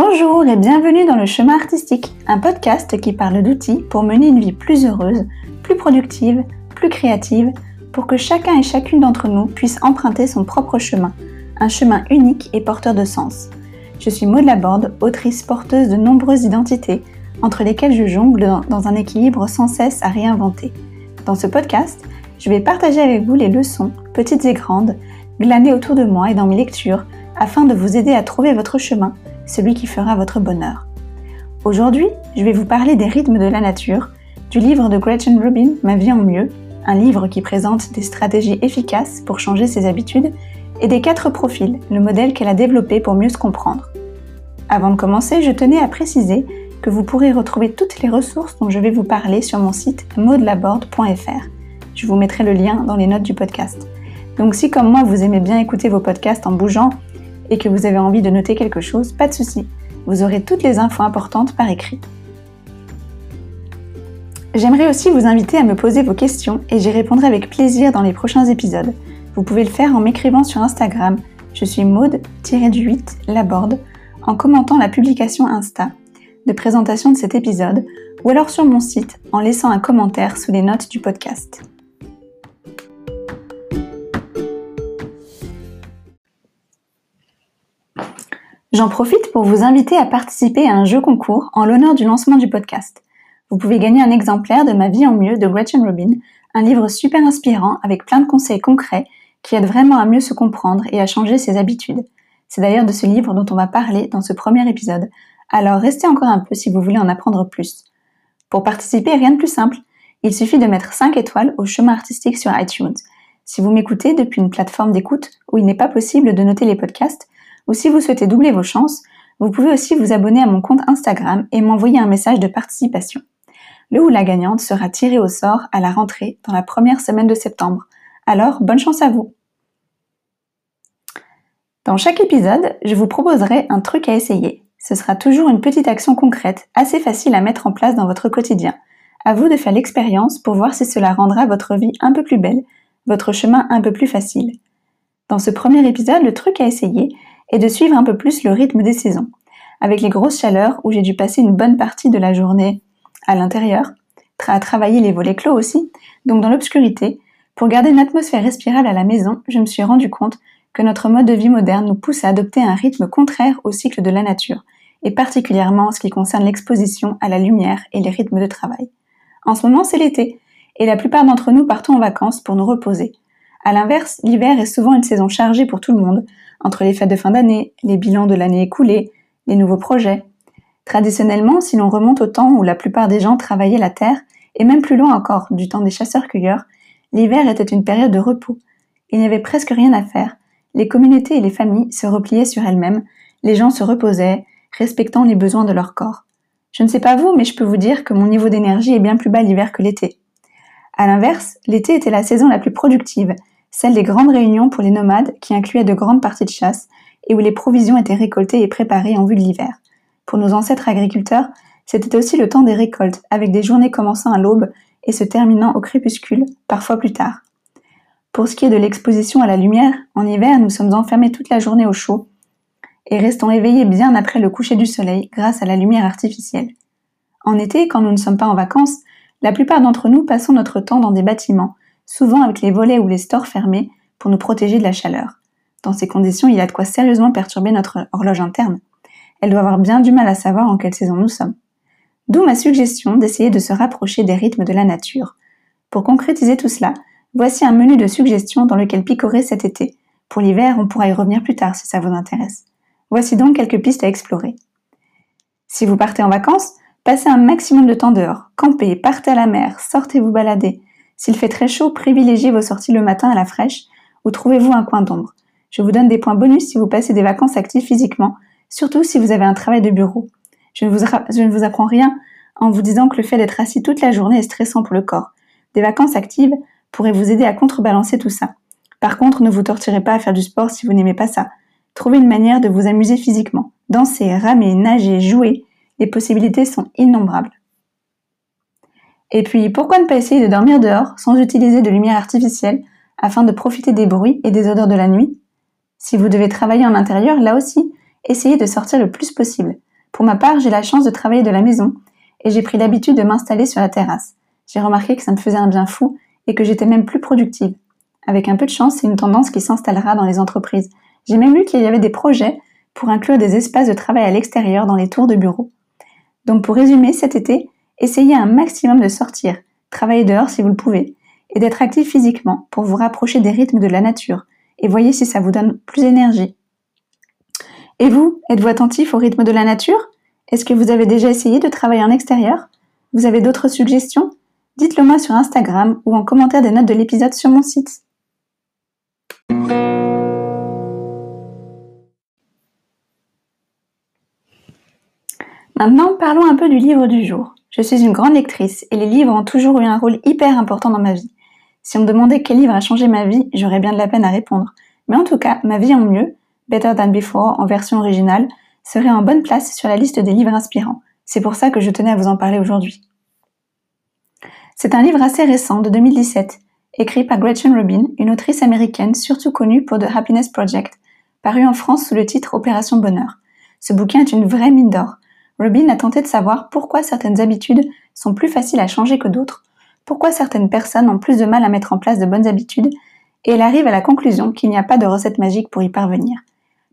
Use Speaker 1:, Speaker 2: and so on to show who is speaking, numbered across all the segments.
Speaker 1: Bonjour et bienvenue dans le chemin artistique, un podcast qui parle d'outils pour mener une vie plus heureuse, plus productive, plus créative, pour que chacun et chacune d'entre nous puisse emprunter son propre chemin, un chemin unique et porteur de sens. Je suis Maud Laborde, autrice porteuse de nombreuses identités, entre lesquelles je jongle dans un équilibre sans cesse à réinventer. Dans ce podcast, je vais partager avec vous les leçons, petites et grandes, glanées autour de moi et dans mes lectures, afin de vous aider à trouver votre chemin, celui qui fera votre bonheur. Aujourd'hui, je vais vous parler des rythmes de la nature, du livre de Gretchen Rubin, Ma vie en mieux, un livre qui présente des stratégies efficaces pour changer ses habitudes, et des quatre profils, le modèle qu'elle a développé pour mieux se comprendre. Avant de commencer, je tenais à préciser que vous pourrez retrouver toutes les ressources dont je vais vous parler sur mon site modelaborde.fr. Je vous mettrai le lien dans les notes du podcast. Donc si comme moi vous aimez bien écouter vos podcasts en bougeant et que vous avez envie de noter quelque chose, pas de souci, vous aurez toutes les infos importantes par écrit. J'aimerais aussi vous inviter à me poser vos questions et j'y répondrai avec plaisir dans les prochains épisodes. Vous pouvez le faire en m'écrivant sur Instagram, je suis maude-du8 laborde, en commentant la publication Insta de présentation de cet épisode ou alors sur mon site en laissant un commentaire sous les notes du podcast. J'en profite pour vous inviter à participer à un jeu concours en l'honneur du lancement du podcast. Vous pouvez gagner un exemplaire de Ma vie en mieux de Gretchen Rubin, un livre super inspirant avec plein de conseils concrets qui aident vraiment à mieux se comprendre et à changer ses habitudes. C'est d'ailleurs de ce livre dont on va parler dans ce premier épisode, alors restez encore un peu si vous voulez en apprendre plus. Pour participer, rien de plus simple. Il suffit de mettre 5 étoiles au chemin artistique sur iTunes. Si vous m'écoutez depuis une plateforme d'écoute où il n'est pas possible de noter les podcasts, ou si vous souhaitez doubler vos chances, vous pouvez aussi vous abonner à mon compte Instagram et m'envoyer un message de participation. Le ou la gagnante sera tirée au sort à la rentrée dans la première semaine de septembre. Alors, bonne chance à vous Dans chaque épisode, je vous proposerai un truc à essayer. Ce sera toujours une petite action concrète, assez facile à mettre en place dans votre quotidien. À vous de faire l'expérience pour voir si cela rendra votre vie un peu plus belle, votre chemin un peu plus facile. Dans ce premier épisode, le truc à essayer, et de suivre un peu plus le rythme des saisons, avec les grosses chaleurs où j'ai dû passer une bonne partie de la journée à l'intérieur, à travailler les volets clos aussi, donc dans l'obscurité, pour garder une atmosphère respirable à la maison, je me suis rendu compte que notre mode de vie moderne nous pousse à adopter un rythme contraire au cycle de la nature, et particulièrement en ce qui concerne l'exposition à la lumière et les rythmes de travail. En ce moment, c'est l'été, et la plupart d'entre nous partons en vacances pour nous reposer. À l'inverse, l'hiver est souvent une saison chargée pour tout le monde, entre les fêtes de fin d'année, les bilans de l'année écoulée, les nouveaux projets. Traditionnellement, si l'on remonte au temps où la plupart des gens travaillaient la terre, et même plus loin encore, du temps des chasseurs-cueilleurs, l'hiver était une période de repos. Il n'y avait presque rien à faire. Les communautés et les familles se repliaient sur elles-mêmes, les gens se reposaient, respectant les besoins de leur corps. Je ne sais pas vous, mais je peux vous dire que mon niveau d'énergie est bien plus bas l'hiver que l'été. À l'inverse, l'été était la saison la plus productive, celle des grandes réunions pour les nomades qui incluaient de grandes parties de chasse et où les provisions étaient récoltées et préparées en vue de l'hiver. Pour nos ancêtres agriculteurs, c'était aussi le temps des récoltes, avec des journées commençant à l'aube et se terminant au crépuscule, parfois plus tard. Pour ce qui est de l'exposition à la lumière, en hiver, nous sommes enfermés toute la journée au chaud et restons éveillés bien après le coucher du soleil grâce à la lumière artificielle. En été, quand nous ne sommes pas en vacances, la plupart d'entre nous passons notre temps dans des bâtiments, souvent avec les volets ou les stores fermés pour nous protéger de la chaleur. Dans ces conditions, il a de quoi sérieusement perturber notre horloge interne. Elle doit avoir bien du mal à savoir en quelle saison nous sommes. D'où ma suggestion d'essayer de se rapprocher des rythmes de la nature. Pour concrétiser tout cela, voici un menu de suggestions dans lequel picorer cet été. Pour l'hiver, on pourra y revenir plus tard si ça vous intéresse. Voici donc quelques pistes à explorer. Si vous partez en vacances, passez un maximum de temps dehors. Campez, partez à la mer, sortez vous balader. S'il fait très chaud, privilégiez vos sorties le matin à la fraîche ou trouvez-vous un coin d'ombre. Je vous donne des points bonus si vous passez des vacances actives physiquement, surtout si vous avez un travail de bureau. Je ne vous, apprends rien en vous disant que le fait d'être assis toute la journée est stressant pour le corps. Des vacances actives pourraient vous aider à contrebalancer tout ça. Par contre, ne vous torturez pas à faire du sport si vous n'aimez pas ça. Trouvez une manière de vous amuser physiquement. Danser, ramer, nager, jouer. Les possibilités sont innombrables. Et puis, pourquoi ne pas essayer de dormir dehors sans utiliser de lumière artificielle afin de profiter des bruits et des odeurs de la nuit? Si vous devez travailler en intérieur, là aussi, essayez de sortir le plus possible. Pour ma part, j'ai la chance de travailler de la maison et j'ai pris l'habitude de m'installer sur la terrasse. J'ai remarqué que ça me faisait un bien fou et que j'étais même plus productive. Avec un peu de chance, c'est une tendance qui s'installera dans les entreprises. J'ai même lu qu'il y avait des projets pour inclure des espaces de travail à l'extérieur dans les tours de bureau. Donc pour résumer, cet été, essayez un maximum de sortir, travailler dehors si vous le pouvez, et d'être actif physiquement pour vous rapprocher des rythmes de la nature, et voyez si ça vous donne plus d'énergie. Et vous, êtes-vous attentif au rythme de la nature? Est-ce que vous avez déjà essayé de travailler en extérieur? Vous avez d'autres suggestions? Dites-le moi sur Instagram ou en commentaire des notes de l'épisode sur mon site. Maintenant, parlons un peu du livre du jour. Je suis une grande lectrice et les livres ont toujours eu un rôle hyper important dans ma vie. Si on me demandait quel livre a changé ma vie, j'aurais bien de la peine à répondre. Mais en tout cas, Ma vie en mieux, Better Than Before en version originale, serait en bonne place sur la liste des livres inspirants. C'est pour ça que je tenais à vous en parler aujourd'hui. C'est un livre assez récent de 2017, écrit par Gretchen Rubin, une autrice américaine surtout connue pour The Happiness Project, paru en France sous le titre Opération Bonheur. Ce bouquin est une vraie mine d'or. Rubin a tenté de savoir pourquoi certaines habitudes sont plus faciles à changer que d'autres, pourquoi certaines personnes ont plus de mal à mettre en place de bonnes habitudes, et elle arrive à la conclusion qu'il n'y a pas de recette magique pour y parvenir.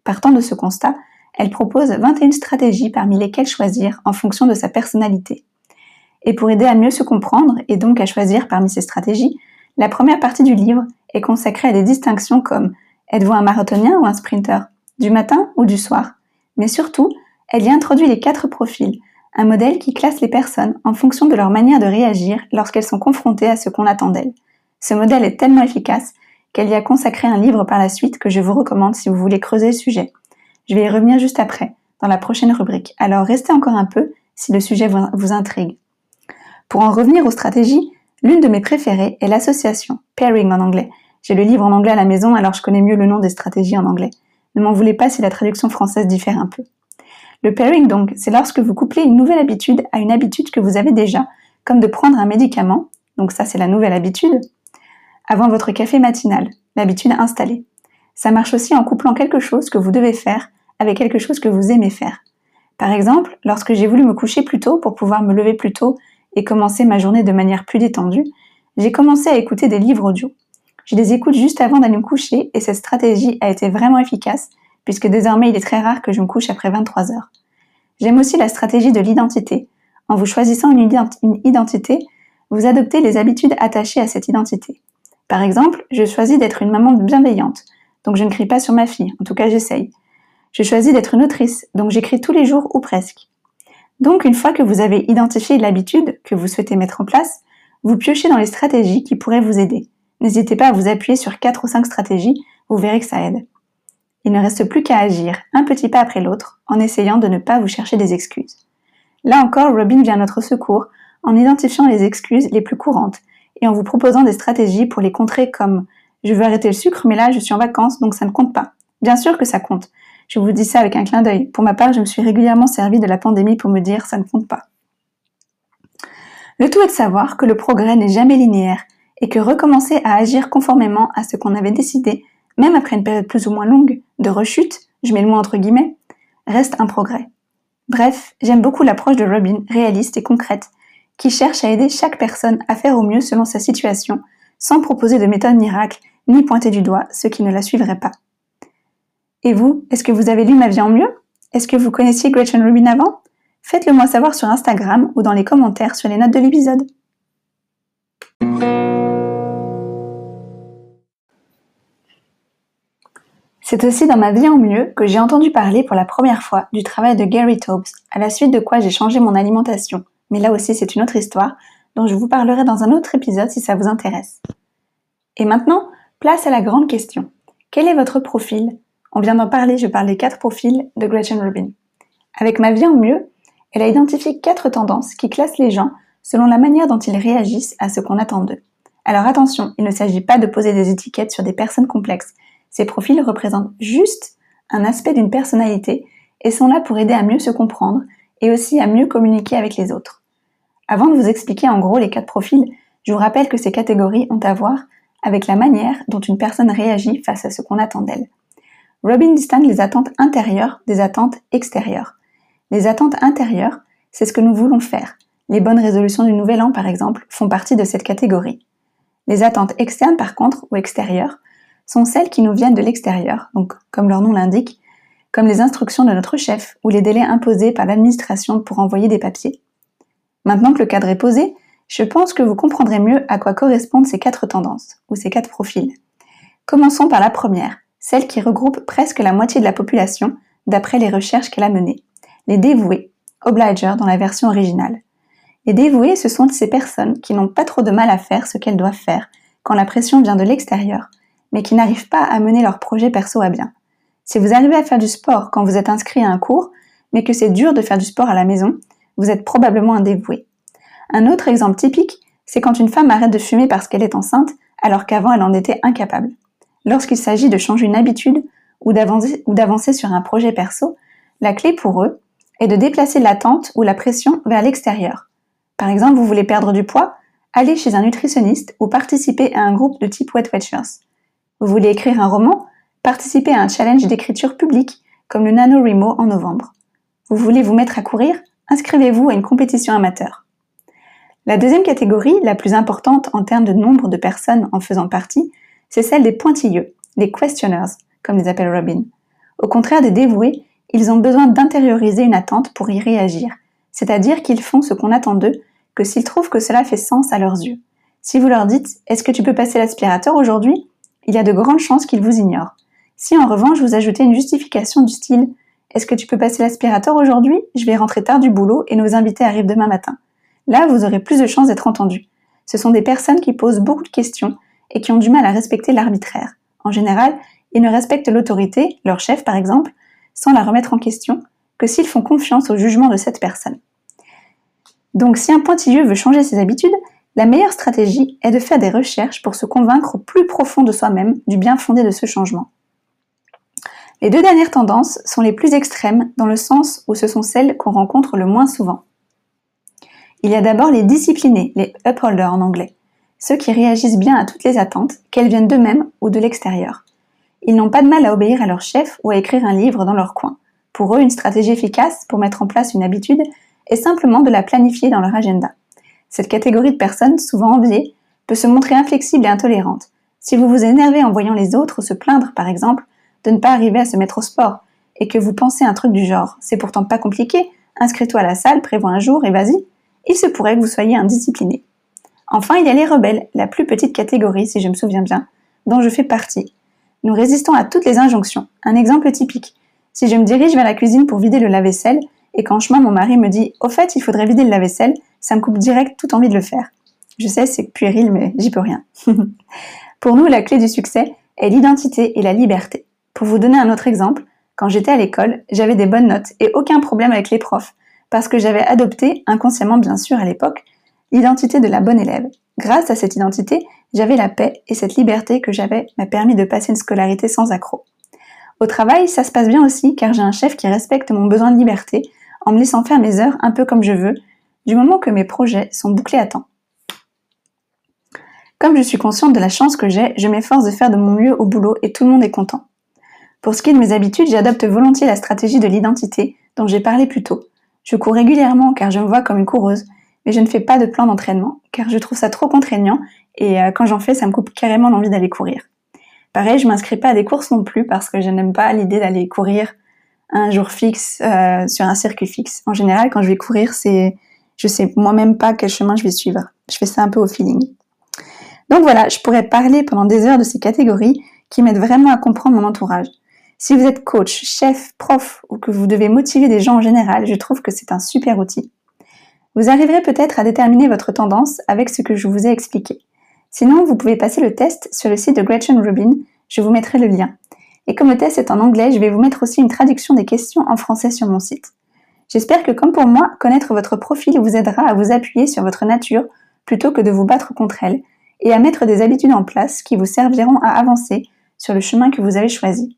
Speaker 1: Partant de ce constat, elle propose 21 stratégies parmi lesquelles choisir en fonction de sa personnalité. Et pour aider à mieux se comprendre et donc à choisir parmi ces stratégies, la première partie du livre est consacrée à des distinctions comme êtes-vous un marathonien ou un sprinter, du matin ou du soir, mais surtout elle y introduit les quatre profils, un modèle qui classe les personnes en fonction de leur manière de réagir lorsqu'elles sont confrontées à ce qu'on attend d'elles. Ce modèle est tellement efficace qu'elle y a consacré un livre par la suite que je vous recommande si vous voulez creuser le sujet. Je vais y revenir juste après, dans la prochaine rubrique, alors restez encore un peu si le sujet vous intrigue. Pour en revenir aux stratégies, l'une de mes préférées est l'association, pairing en anglais. J'ai le livre en anglais à la maison alors je connais mieux le nom des stratégies en anglais. Ne m'en voulez pas si la traduction française diffère un peu. Le pairing, donc, c'est lorsque vous couplez une nouvelle habitude à une habitude que vous avez déjà, comme de prendre un médicament, donc ça c'est la nouvelle habitude, avant votre café matinal, l'habitude installée. Ça marche aussi en couplant quelque chose que vous devez faire avec quelque chose que vous aimez faire. Par exemple, lorsque j'ai voulu me coucher plus tôt pour pouvoir me lever plus tôt et commencer ma journée de manière plus détendue, j'ai commencé à écouter des livres audio. Je les écoute juste avant d'aller me coucher et cette stratégie a été vraiment efficace puisque désormais il est très rare que je me couche après 23 heures. J'aime aussi la stratégie de l'identité. En vous choisissant une, identité, vous adoptez les habitudes attachées à cette identité. Par exemple, je choisis d'être une maman bienveillante, donc je ne crie pas sur ma fille, en tout cas j'essaye. Je choisis d'être une autrice, donc j'écris tous les jours ou presque. Donc une fois que vous avez identifié l'habitude que vous souhaitez mettre en place, vous piochez dans les stratégies qui pourraient vous aider. N'hésitez pas à vous appuyer sur 4 ou 5 stratégies, vous verrez que ça aide. Il ne reste plus qu'à agir, un petit pas après l'autre, en essayant de ne pas vous chercher des excuses. Là encore, Robin vient à notre secours en identifiant les excuses les plus courantes et en vous proposant des stratégies pour les contrer comme je veux arrêter le sucre, mais là je suis en vacances, donc ça ne compte pas. Bien sûr que ça compte. Je vous dis ça avec un clin d'œil. Pour ma part, je me suis régulièrement servi de la pandémie pour me dire ça ne compte pas. Le tout est de savoir que le progrès n'est jamais linéaire et que recommencer à agir conformément à ce qu'on avait décidé même après une période plus ou moins longue de rechute, je mets le mot entre guillemets, reste un progrès. Bref, j'aime beaucoup l'approche de Robin, réaliste et concrète, qui cherche à aider chaque personne à faire au mieux selon sa situation, sans proposer de méthode miracle, ni pointer du doigt ceux qui ne la suivraient pas. Et vous, est-ce que vous avez lu Ma vie en mieux? Est-ce que vous connaissiez Gretchen Rubin avant? Faites-le moi savoir sur Instagram ou dans les commentaires sur les notes de l'épisode. C'est aussi dans ma vie en mieux que j'ai entendu parler pour la première fois du travail de Gary Taubes, à la suite de quoi j'ai changé mon alimentation. Mais là aussi, c'est une autre histoire, dont je vous parlerai dans un autre épisode si ça vous intéresse. Et maintenant, place à la grande question. Quel est votre profil? On vient d'en parler, je parle des quatre profils de Gretchen Rubin. Avec ma vie en mieux, elle a identifié quatre tendances qui classent les gens selon la manière dont ils réagissent à ce qu'on attend d'eux. Alors attention, il ne s'agit pas de poser des étiquettes sur des personnes complexes, ces profils représentent juste un aspect d'une personnalité et sont là pour aider à mieux se comprendre et aussi à mieux communiquer avec les autres. Avant de vous expliquer en gros les quatre profils, je vous rappelle que ces catégories ont à voir avec la manière dont une personne réagit face à ce qu'on attend d'elle. Robin distingue les attentes intérieures des attentes extérieures. Les attentes intérieures, c'est ce que nous voulons faire. Les bonnes résolutions du nouvel an, par exemple, font partie de cette catégorie. Les attentes externes, par contre, ou extérieures, sont celles qui nous viennent de l'extérieur, donc comme leur nom l'indique, comme les instructions de notre chef ou les délais imposés par l'administration pour envoyer des papiers. Maintenant que le cadre est posé, je pense que vous comprendrez mieux à quoi correspondent ces quatre tendances, ou ces quatre profils. Commençons par la première, celle qui regroupe presque la moitié de la population, d'après les recherches qu'elle a menées. Les dévoués, obligers dans la version originale. Les dévoués, ce sont ces personnes qui n'ont pas trop de mal à faire ce qu'elles doivent faire quand la pression vient de l'extérieur, mais qui n'arrivent pas à mener leur projet perso à bien. Si vous arrivez à faire du sport quand vous êtes inscrit à un cours, mais que c'est dur de faire du sport à la maison, vous êtes probablement un dévoué. Un autre exemple typique, c'est quand une femme arrête de fumer parce qu'elle est enceinte, alors qu'avant elle en était incapable. Lorsqu'il s'agit de changer une habitude ou d'avancer sur un projet perso, la clé pour eux est de déplacer l'attente ou la pression vers l'extérieur. Par exemple, vous voulez perdre du poids, allez chez un nutritionniste ou participez à un groupe de type Wet Watchers. Vous voulez écrire un roman, participez à un challenge d'écriture publique comme le NaNoWriMo en novembre. Vous voulez vous mettre à courir, inscrivez-vous à une compétition amateur. La deuxième catégorie, la plus importante en termes de nombre de personnes en faisant partie, c'est celle des pointilleux, les questioners, comme les appelle Robin. Au contraire des dévoués, ils ont besoin d'intérioriser une attente pour y réagir, c'est-à-dire qu'ils font ce qu'on attend d'eux que s'ils trouvent que cela fait sens à leurs yeux. Si vous leur dites Est-ce que tu peux passer l'aspirateur aujourd'hui? Il y a de grandes chances qu'ils vous ignorent. Si en revanche vous ajoutez une justification du style Est-ce que tu peux passer l'aspirateur aujourd'hui? Je vais rentrer tard du boulot et nos invités arrivent demain matin. Là, vous aurez plus de chances d'être entendu. Ce sont des personnes qui posent beaucoup de questions et qui ont du mal à respecter l'arbitraire. En général, ils ne respectent l'autorité, leur chef par exemple, sans la remettre en question, que s'ils font confiance au jugement de cette personne. Donc si un pointilleux veut changer ses habitudes, la meilleure stratégie est de faire des recherches pour se convaincre au plus profond de soi-même du bien fondé de ce changement. Les deux dernières tendances sont les plus extrêmes dans le sens où ce sont celles qu'on rencontre le moins souvent. Il y a d'abord les disciplinés, les upholders en anglais, ceux qui réagissent bien à toutes les attentes, qu'elles viennent d'eux-mêmes ou de l'extérieur. Ils n'ont pas de mal à obéir à leur chef ou à écrire un livre dans leur coin. Pour eux, une stratégie efficace pour mettre en place une habitude est simplement de la planifier dans leur agenda. Cette catégorie de personnes, souvent enviées, peut se montrer inflexible et intolérante. Si vous vous énervez en voyant les autres se plaindre, par exemple, de ne pas arriver à se mettre au sport, et que vous pensez un truc du genre, c'est pourtant pas compliqué, inscris-toi à la salle, prévois un jour et vas-y, il se pourrait que vous soyez indiscipliné. Enfin, il y a les rebelles, la plus petite catégorie, si je me souviens bien, dont je fais partie. Nous résistons à toutes les injonctions. Un exemple typique. Si je me dirige vers la cuisine pour vider le lave-vaisselle, et qu'en chemin mon mari me dit Au fait, il faudrait vider le lave-vaisselle, ça me coupe direct toute envie de le faire. Je sais, c'est puéril, mais j'y peux rien. Pour nous, la clé du succès est l'identité et la liberté. Pour vous donner un autre exemple, quand j'étais à l'école, j'avais des bonnes notes et aucun problème avec les profs, parce que j'avais adopté, inconsciemment bien sûr à l'époque, l'identité de la bonne élève. Grâce à cette identité, j'avais la paix et cette liberté que j'avais m'a permis de passer une scolarité sans accroc. Au travail, ça se passe bien aussi car j'ai un chef qui respecte mon besoin de liberté en me laissant faire mes heures un peu comme je veux du moment que mes projets sont bouclés à temps. Comme je suis consciente de la chance que j'ai, je m'efforce de faire de mon mieux au boulot et tout le monde est content. Pour ce qui est de mes habitudes, j'adopte volontiers la stratégie de l'identité dont j'ai parlé plus tôt. Je cours régulièrement car je me vois comme une coureuse, mais je ne fais pas de plan d'entraînement car je trouve ça trop contraignant et euh, quand j'en fais, ça me coupe carrément l'envie d'aller courir. Pareil, je m'inscris pas à des courses non plus parce que je n'aime pas l'idée d'aller courir un jour fixe euh, sur un circuit fixe. En général, quand je vais courir, c'est je sais moi-même pas quel chemin je vais suivre. Je fais ça un peu au feeling. Donc voilà, je pourrais parler pendant des heures de ces catégories qui m'aident vraiment à comprendre mon entourage. Si vous êtes coach, chef, prof ou que vous devez motiver des gens en général, je trouve que c'est un super outil. Vous arriverez peut-être à déterminer votre tendance avec ce que je vous ai expliqué. Sinon, vous pouvez passer le test sur le site de Gretchen Rubin, je vous mettrai le lien. Et comme le test est en anglais, je vais vous mettre aussi une traduction des questions en français sur mon site. J'espère que comme pour moi, connaître votre profil vous aidera à vous appuyer sur votre nature plutôt que de vous battre contre elle et à mettre des habitudes en place qui vous serviront à avancer sur le chemin que vous avez choisi.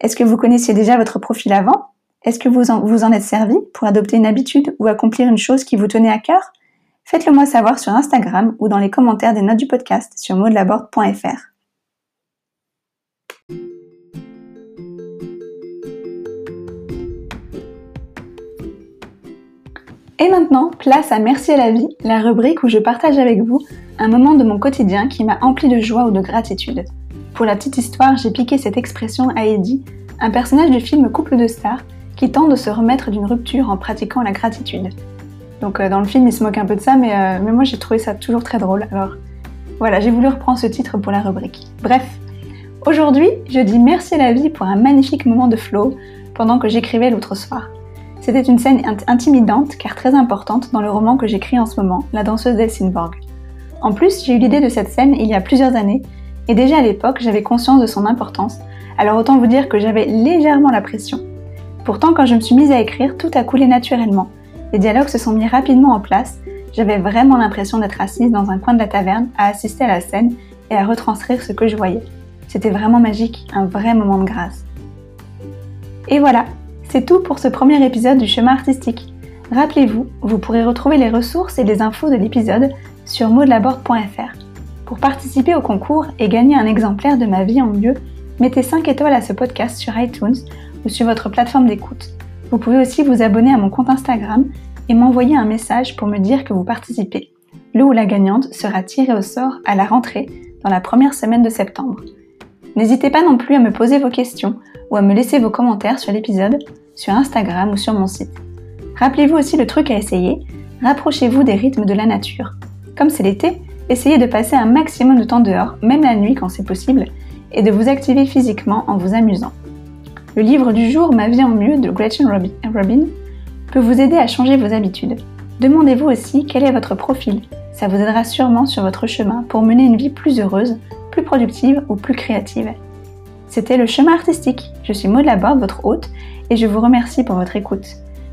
Speaker 1: Est-ce que vous connaissiez déjà votre profil avant? Est-ce que vous en, êtes servi pour adopter une habitude ou accomplir une chose qui vous tenait à cœur? Faites-le moi savoir sur Instagram ou dans les commentaires des notes du podcast sur modelaborde.fr. Et maintenant, place à Merci à la vie, la rubrique où je partage avec vous un moment de mon quotidien qui m'a empli de joie ou de gratitude. Pour la petite histoire, j'ai piqué cette expression à Eddie, un personnage du film Couple de stars, qui tente de se remettre d'une rupture en pratiquant la gratitude. Donc euh, dans le film, il se moque un peu de ça, mais, euh, mais moi j'ai trouvé ça toujours très drôle. Alors voilà, j'ai voulu reprendre ce titre pour la rubrique. Bref, aujourd'hui, je dis merci à la vie pour un magnifique moment de flow pendant que j'écrivais l'autre soir. C'était une scène intimidante car très importante dans le roman que j'écris en ce moment, La danseuse d'Helsingborg. En plus, j'ai eu l'idée de cette scène il y a plusieurs années et déjà à l'époque j'avais conscience de son importance, alors autant vous dire que j'avais légèrement la pression. Pourtant, quand je me suis mise à écrire, tout a coulé naturellement. Les dialogues se sont mis rapidement en place, j'avais vraiment l'impression d'être assise dans un coin de la taverne à assister à la scène et à retranscrire ce que je voyais. C'était vraiment magique, un vrai moment de grâce. Et voilà, c'est tout pour ce premier épisode du chemin artistique. Rappelez-vous, vous pourrez retrouver les ressources et les infos de l'épisode sur modelaborde.fr. Pour participer au concours et gagner un exemplaire de ma vie en mieux, mettez 5 étoiles à ce podcast sur iTunes ou sur votre plateforme d'écoute. Vous pouvez aussi vous abonner à mon compte Instagram et m'envoyer un message pour me dire que vous participez. Le ou la gagnante sera tirée au sort à la rentrée dans la première semaine de septembre. N'hésitez pas non plus à me poser vos questions ou à me laisser vos commentaires sur l'épisode sur Instagram ou sur mon site. Rappelez-vous aussi le truc à essayer, rapprochez-vous des rythmes de la nature. Comme c'est l'été, essayez de passer un maximum de temps dehors, même la nuit quand c'est possible, et de vous activer physiquement en vous amusant. Le livre du jour Ma vie en mieux de Gretchen Robin peut vous aider à changer vos habitudes. Demandez-vous aussi quel est votre profil. Ça vous aidera sûrement sur votre chemin pour mener une vie plus heureuse, plus productive ou plus créative. C'était le chemin artistique. Je suis Maud Laborde, votre hôte, et je vous remercie pour votre écoute.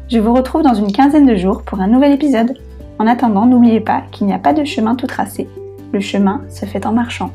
Speaker 1: Je vous retrouve dans une quinzaine de jours pour un nouvel épisode. En attendant, n'oubliez pas qu'il n'y a pas de chemin tout tracé. Le chemin se fait en marchant.